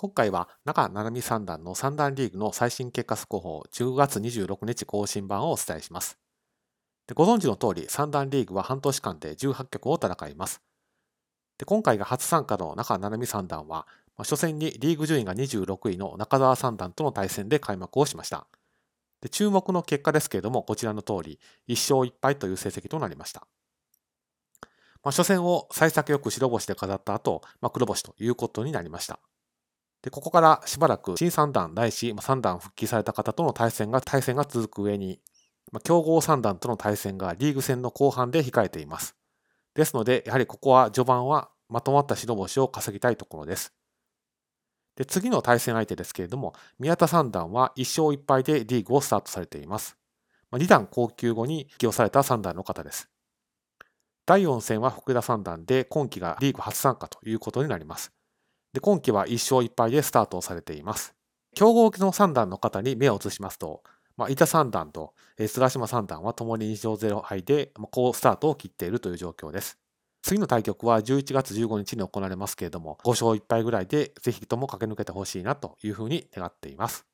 今回は中七海三段の三段リーグの最新結果速報10月26日更新版をお伝えします。でご存知の通り三段リーグは半年間で18局を戦います。で今回が初参加の中七海三段は、まあ、初戦にリーグ順位が26位の中澤三段との対戦で開幕をしました。で注目の結果ですけれども、こちらの通り、1勝1敗という成績となりました。まあ、初戦を幸先よく白星で飾った後、まあ、黒星ということになりました。で、ここからしばらく新三段ないし、三段復帰された方との対戦が、対戦が続く上に、まあ、強豪三段との対戦がリーグ戦の後半で控えています。ですので、やはりここは序盤はまとまった白星を稼ぎたいところです。で次の対戦相手ですけれども、宮田三段は1勝1敗でリーグをスタートされています。ま2段高級後に起用された三段の方です。第4戦は福田三段で今季がリーグ初参加ということになります。で今季は1勝1敗でスタートをされています。強豪の3段の方に目を移しますと、まあ、板3段と菅島3段は共に2勝0敗で、まあ、好スタートを切っているという状況です。次の対局は11月15日に行われますけれども、5勝1敗ぐらいでぜひとも駆け抜けてほしいなというふうに願っています。